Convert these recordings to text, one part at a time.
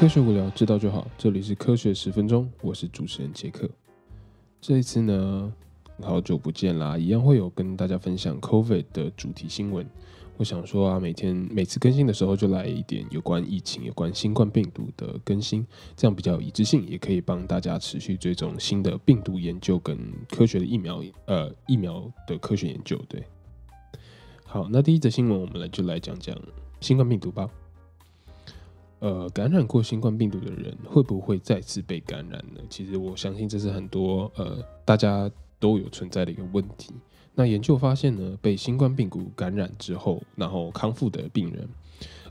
科学无聊，知道就好。这里是科学十分钟，我是主持人杰克。这一次呢，好久不见啦，一样会有跟大家分享 COVID 的主题新闻。我想说啊，每天每次更新的时候，就来一点有关疫情、有关新冠病毒的更新，这样比较有一致性，也可以帮大家持续追踪新的病毒研究跟科学的疫苗，呃，疫苗的科学研究。对，好，那第一则新闻，我们来就来讲讲新冠病毒吧。呃，感染过新冠病毒的人会不会再次被感染呢？其实我相信这是很多呃大家都有存在的一个问题。那研究发现呢，被新冠病毒感染之后，然后康复的病人，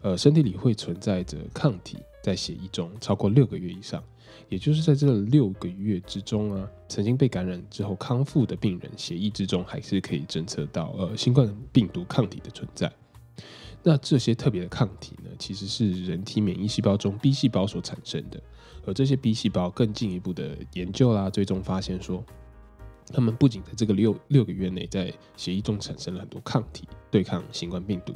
呃，身体里会存在着抗体在血液中超过六个月以上，也就是在这六个月之中啊，曾经被感染之后康复的病人血液之中还是可以侦测到呃新冠病毒抗体的存在。那这些特别的抗体呢，其实是人体免疫细胞中 B 细胞所产生的，而这些 B 细胞更进一步的研究啦，最终发现说，他们不仅在这个六六个月内在血液中产生了很多抗体对抗新冠病毒，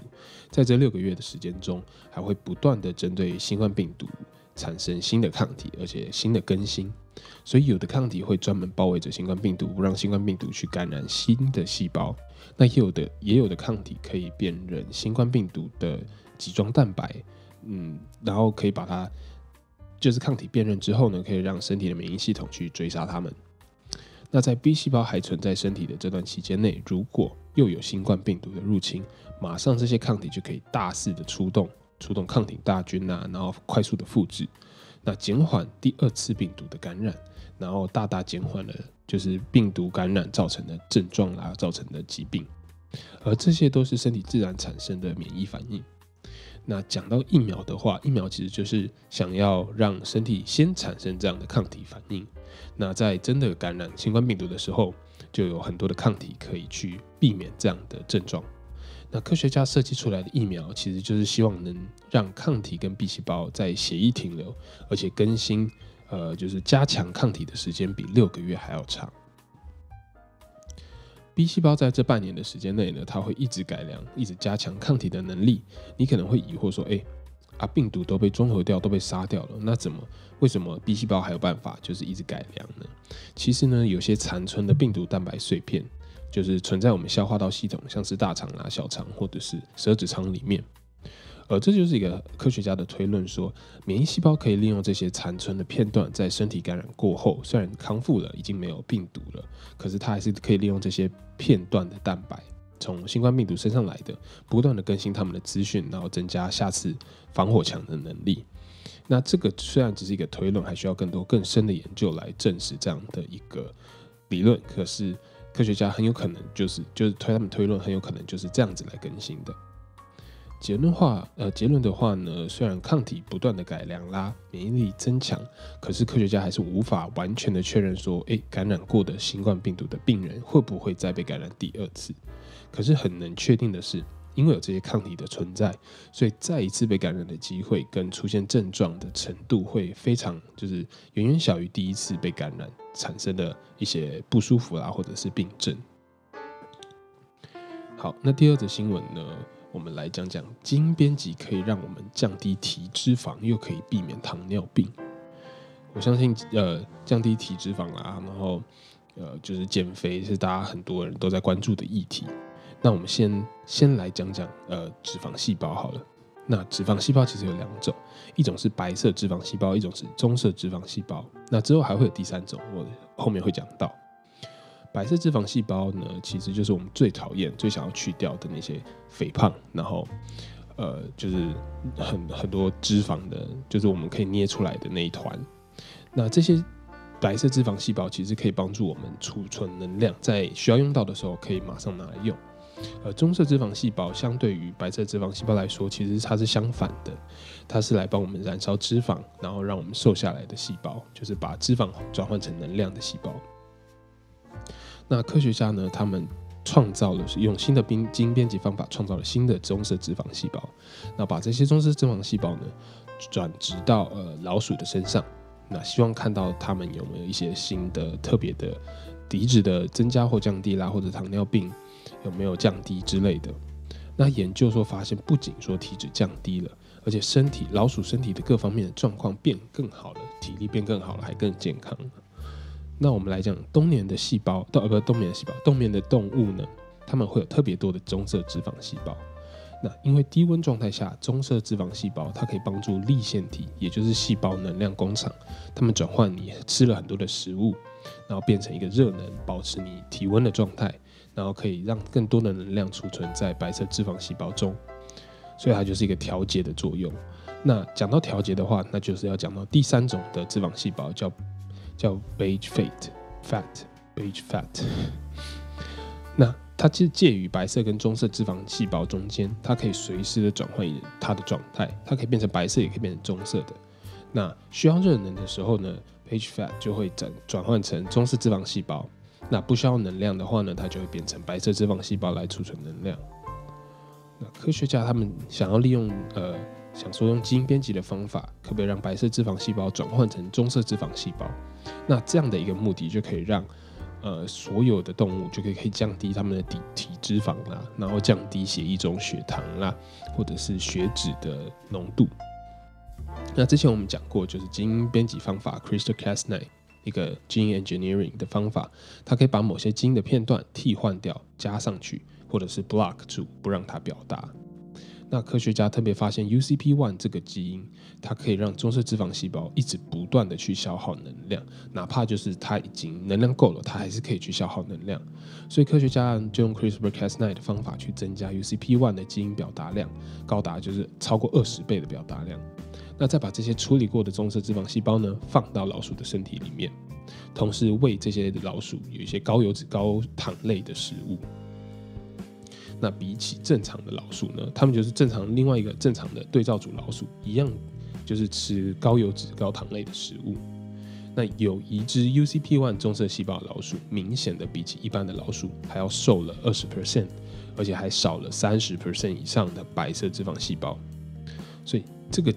在这六个月的时间中，还会不断的针对新冠病毒产生新的抗体，而且新的更新。所以有的抗体会专门包围着新冠病毒，不让新冠病毒去感染新的细胞。那也有的也有的抗体可以辨认新冠病毒的集装蛋白，嗯，然后可以把它就是抗体辨认之后呢，可以让身体的免疫系统去追杀它们。那在 B 细胞还存在身体的这段期间内，如果又有新冠病毒的入侵，马上这些抗体就可以大肆的出动，出动抗体大军啊，然后快速的复制。那减缓第二次病毒的感染，然后大大减缓了就是病毒感染造成的症状啦，造成的疾病，而这些都是身体自然产生的免疫反应。那讲到疫苗的话，疫苗其实就是想要让身体先产生这样的抗体反应，那在真的感染新冠病毒的时候，就有很多的抗体可以去避免这样的症状。那科学家设计出来的疫苗，其实就是希望能让抗体跟 B 细胞在血液停留，而且更新，呃，就是加强抗体的时间比六个月还要长。B 细胞在这半年的时间内呢，它会一直改良，一直加强抗体的能力。你可能会疑惑说，哎，啊，病毒都被中和掉，都被杀掉了，那怎么，为什么 B 细胞还有办法，就是一直改良呢？其实呢，有些残存的病毒蛋白碎片。就是存在我们消化道系统，像是大肠啊、小肠或者是舌质肠里面，而这就是一个科学家的推论，说免疫细胞可以利用这些残存的片段，在身体感染过后，虽然康复了，已经没有病毒了，可是它还是可以利用这些片段的蛋白，从新冠病毒身上来的，不断的更新他们的资讯，然后增加下次防火墙的能力。那这个虽然只是一个推论，还需要更多更深的研究来证实这样的一个理论，可是。科学家很有可能就是就是推他们推论很有可能就是这样子来更新的结论话呃结论的话呢，虽然抗体不断的改良啦，免疫力增强，可是科学家还是无法完全的确认说，诶，感染过的新冠病毒的病人会不会再被感染第二次？可是很能确定的是。因为有这些抗体的存在，所以再一次被感染的机会跟出现症状的程度会非常，就是远远小于第一次被感染产生的一些不舒服啦，或者是病症。好，那第二则新闻呢，我们来讲讲基因编辑可以让我们降低体脂肪，又可以避免糖尿病。我相信，呃，降低体脂肪啦，然后呃，就是减肥是大家很多人都在关注的议题。那我们先先来讲讲呃脂肪细胞好了。那脂肪细胞其实有两种，一种是白色脂肪细胞，一种是棕色脂肪细胞。那之后还会有第三种，我后面会讲到。白色脂肪细胞呢，其实就是我们最讨厌、最想要去掉的那些肥胖，然后呃就是很很多脂肪的，就是我们可以捏出来的那一团。那这些白色脂肪细胞其实可以帮助我们储存能量，在需要用到的时候可以马上拿来用。呃，棕色脂肪细胞相对于白色脂肪细胞来说，其实它是相反的，它是来帮我们燃烧脂肪，然后让我们瘦下来的细胞，就是把脂肪转换成能量的细胞。那科学家呢，他们创造了用新的编基因编辑方法，创造了新的棕色脂肪细胞，那把这些棕色脂肪细胞呢，转植到呃老鼠的身上，那希望看到它们有没有一些新的特别的体脂的增加或降低啦，或者糖尿病。有没有降低之类的？那研究说发现，不仅说体脂降低了，而且身体老鼠身体的各方面的状况变更好了，体力变更好了，还更健康。那我们来讲冬眠的细胞，呃不冬眠的细胞，冬眠的动物呢，它们会有特别多的棕色脂肪细胞。那因为低温状态下，棕色脂肪细胞它可以帮助立腺体，也就是细胞能量工厂，它们转换你吃了很多的食物，然后变成一个热能，保持你体温的状态，然后可以让更多的能量储存在白色脂肪细胞中。所以它就是一个调节的作用。那讲到调节的话，那就是要讲到第三种的脂肪细胞，叫叫 beige fat fat beige fat。那它其实介于白色跟棕色脂肪细胞中间，它可以随时的转换它的状态，它可以变成白色，也可以变成棕色的。那需要热能的时候呢，beige fat 就会转转换成棕色脂肪细胞。那不需要能量的话呢，它就会变成白色脂肪细胞来储存能量。那科学家他们想要利用呃，想说用基因编辑的方法，可不可以让白色脂肪细胞转换成棕色脂肪细胞？那这样的一个目的就可以让呃所有的动物就可以可以降低它们的体体脂肪啦，然后降低血液中血糖啦，或者是血脂的浓度。那之前我们讲过，就是基因编辑方法 CRISPR-Cas9 一个 gene engineering 的方法，它可以把某些基因的片段替换掉，加上去。或者是 block 住不让它表达。那科学家特别发现 UCP1 这个基因，它可以让棕色脂肪细胞一直不断的去消耗能量，哪怕就是它已经能量够了，它还是可以去消耗能量。所以科学家就用 CRISPR-Cas9 的方法去增加 UCP1 的基因表达量，高达就是超过二十倍的表达量。那再把这些处理过的棕色脂肪细胞呢，放到老鼠的身体里面，同时喂这些老鼠有一些高油脂、高糖类的食物。那比起正常的老鼠呢，它们就是正常另外一个正常的对照组老鼠一样，就是吃高油脂、高糖类的食物。那有一只 UCP1 棕色细胞的老鼠，明显的比起一般的老鼠还要瘦了二十 percent，而且还少了三十 percent 以上的白色脂肪细胞。所以这个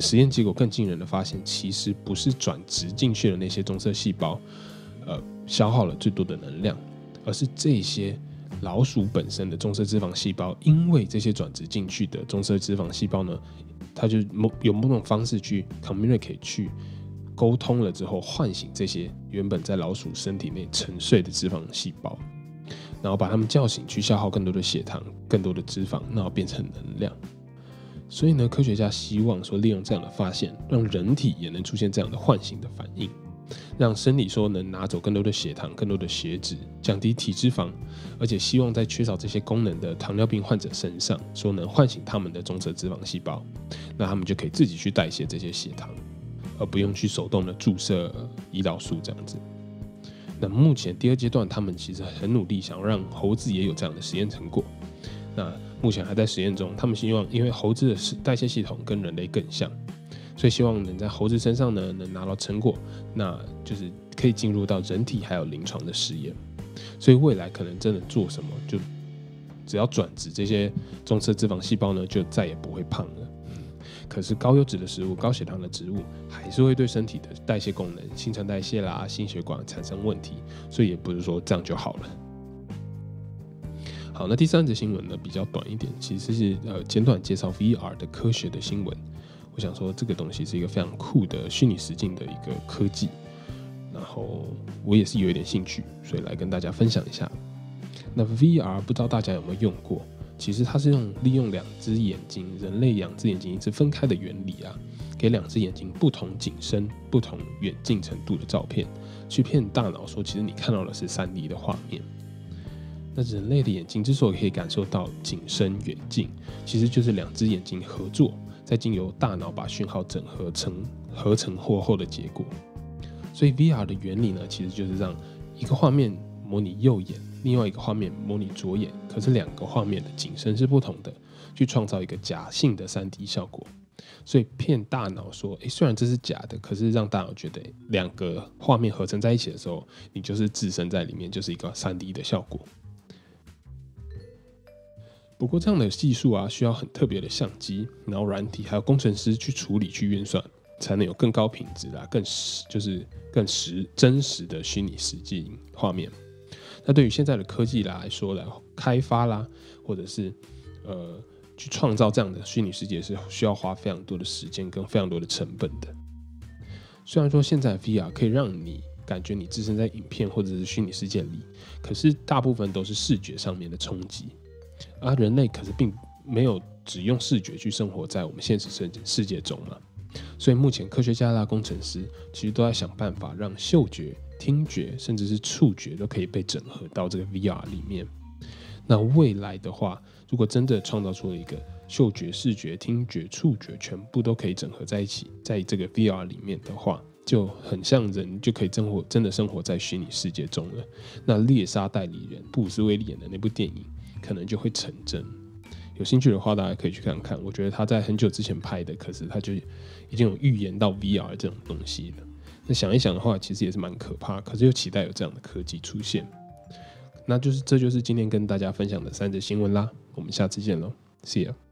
实验结果更惊人的发现，其实不是转植进去的那些棕色细胞，呃，消耗了最多的能量，而是这些。老鼠本身的棕色脂肪细胞，因为这些转植进去的棕色脂肪细胞呢，它就某有某种方式去 communicate 去沟通了之后，唤醒这些原本在老鼠身体内沉睡的脂肪细胞，然后把它们叫醒，去消耗更多的血糖、更多的脂肪，然后变成能量。所以呢，科学家希望说，利用这样的发现，让人体也能出现这样的唤醒的反应。让生理说能拿走更多的血糖、更多的血脂，降低体脂肪，而且希望在缺少这些功能的糖尿病患者身上，说能唤醒他们的棕色脂肪细胞，那他们就可以自己去代谢这些血糖，而不用去手动的注射胰岛素这样子。那目前第二阶段，他们其实很努力，想要让猴子也有这样的实验成果。那目前还在实验中，他们希望因为猴子的代谢系统跟人类更像。所以希望能在猴子身上呢能拿到成果，那就是可以进入到人体还有临床的试验。所以未来可能真的做什么，就只要转植这些棕色脂肪细胞呢，就再也不会胖了。可是高油脂的食物、高血糖的植物，还是会对身体的代谢功能、新陈代谢啦、心血管产生问题。所以也不是说这样就好了。好，那第三则新闻呢比较短一点，其实是呃简短介绍 VR 的科学的新闻。我想说，这个东西是一个非常酷的虚拟实境的一个科技，然后我也是有一点兴趣，所以来跟大家分享一下。那 VR 不知道大家有没有用过？其实它是用利用两只眼睛，人类两只眼睛一直分开的原理啊，给两只眼睛不同景深、不同远近程度的照片，去骗大脑说，其实你看到的是三 D 的画面。那人类的眼睛之所以可以感受到景深远近，其实就是两只眼睛合作。再经由大脑把讯号整合成合成过后的结果，所以 VR 的原理呢，其实就是让一个画面模拟右眼，另外一个画面模拟左眼，可是两个画面的景深是不同的，去创造一个假性的三 D 效果。所以骗大脑说，诶，虽然这是假的，可是让大脑觉得两个画面合成在一起的时候，你就是置身在里面，就是一个三 D 的效果。不过这样的技术啊，需要很特别的相机，然后软体还有工程师去处理去运算，才能有更高品质的、更实就是更实真实的虚拟实际画面。那对于现在的科技来说来开发啦，或者是呃去创造这样的虚拟世界是需要花非常多的时间跟非常多的成本的。虽然说现在 VR 可以让你感觉你置身在影片或者是虚拟世界里，可是大部分都是视觉上面的冲击，而人类可是并没有只用视觉去生活在我们现实世世界中嘛。所以目前科学家啦、工程师其实都在想办法让嗅觉、听觉甚至是触觉都可以被整合到这个 VR 里面。那未来的话，如果真的创造出了一个嗅觉、视觉、听觉、触觉全部都可以整合在一起，在这个 VR 里面的话，就很像人就可以生活，真的生活在虚拟世界中了。那猎杀代理人布鲁斯威利演的那部电影，可能就会成真。有兴趣的话，大家可以去看看。我觉得他在很久之前拍的，可是他就已经有预言到 VR 这种东西了。那想一想的话，其实也是蛮可怕，可是又期待有这样的科技出现。那就是，这就是今天跟大家分享的三则新闻啦。我们下次见喽，See you。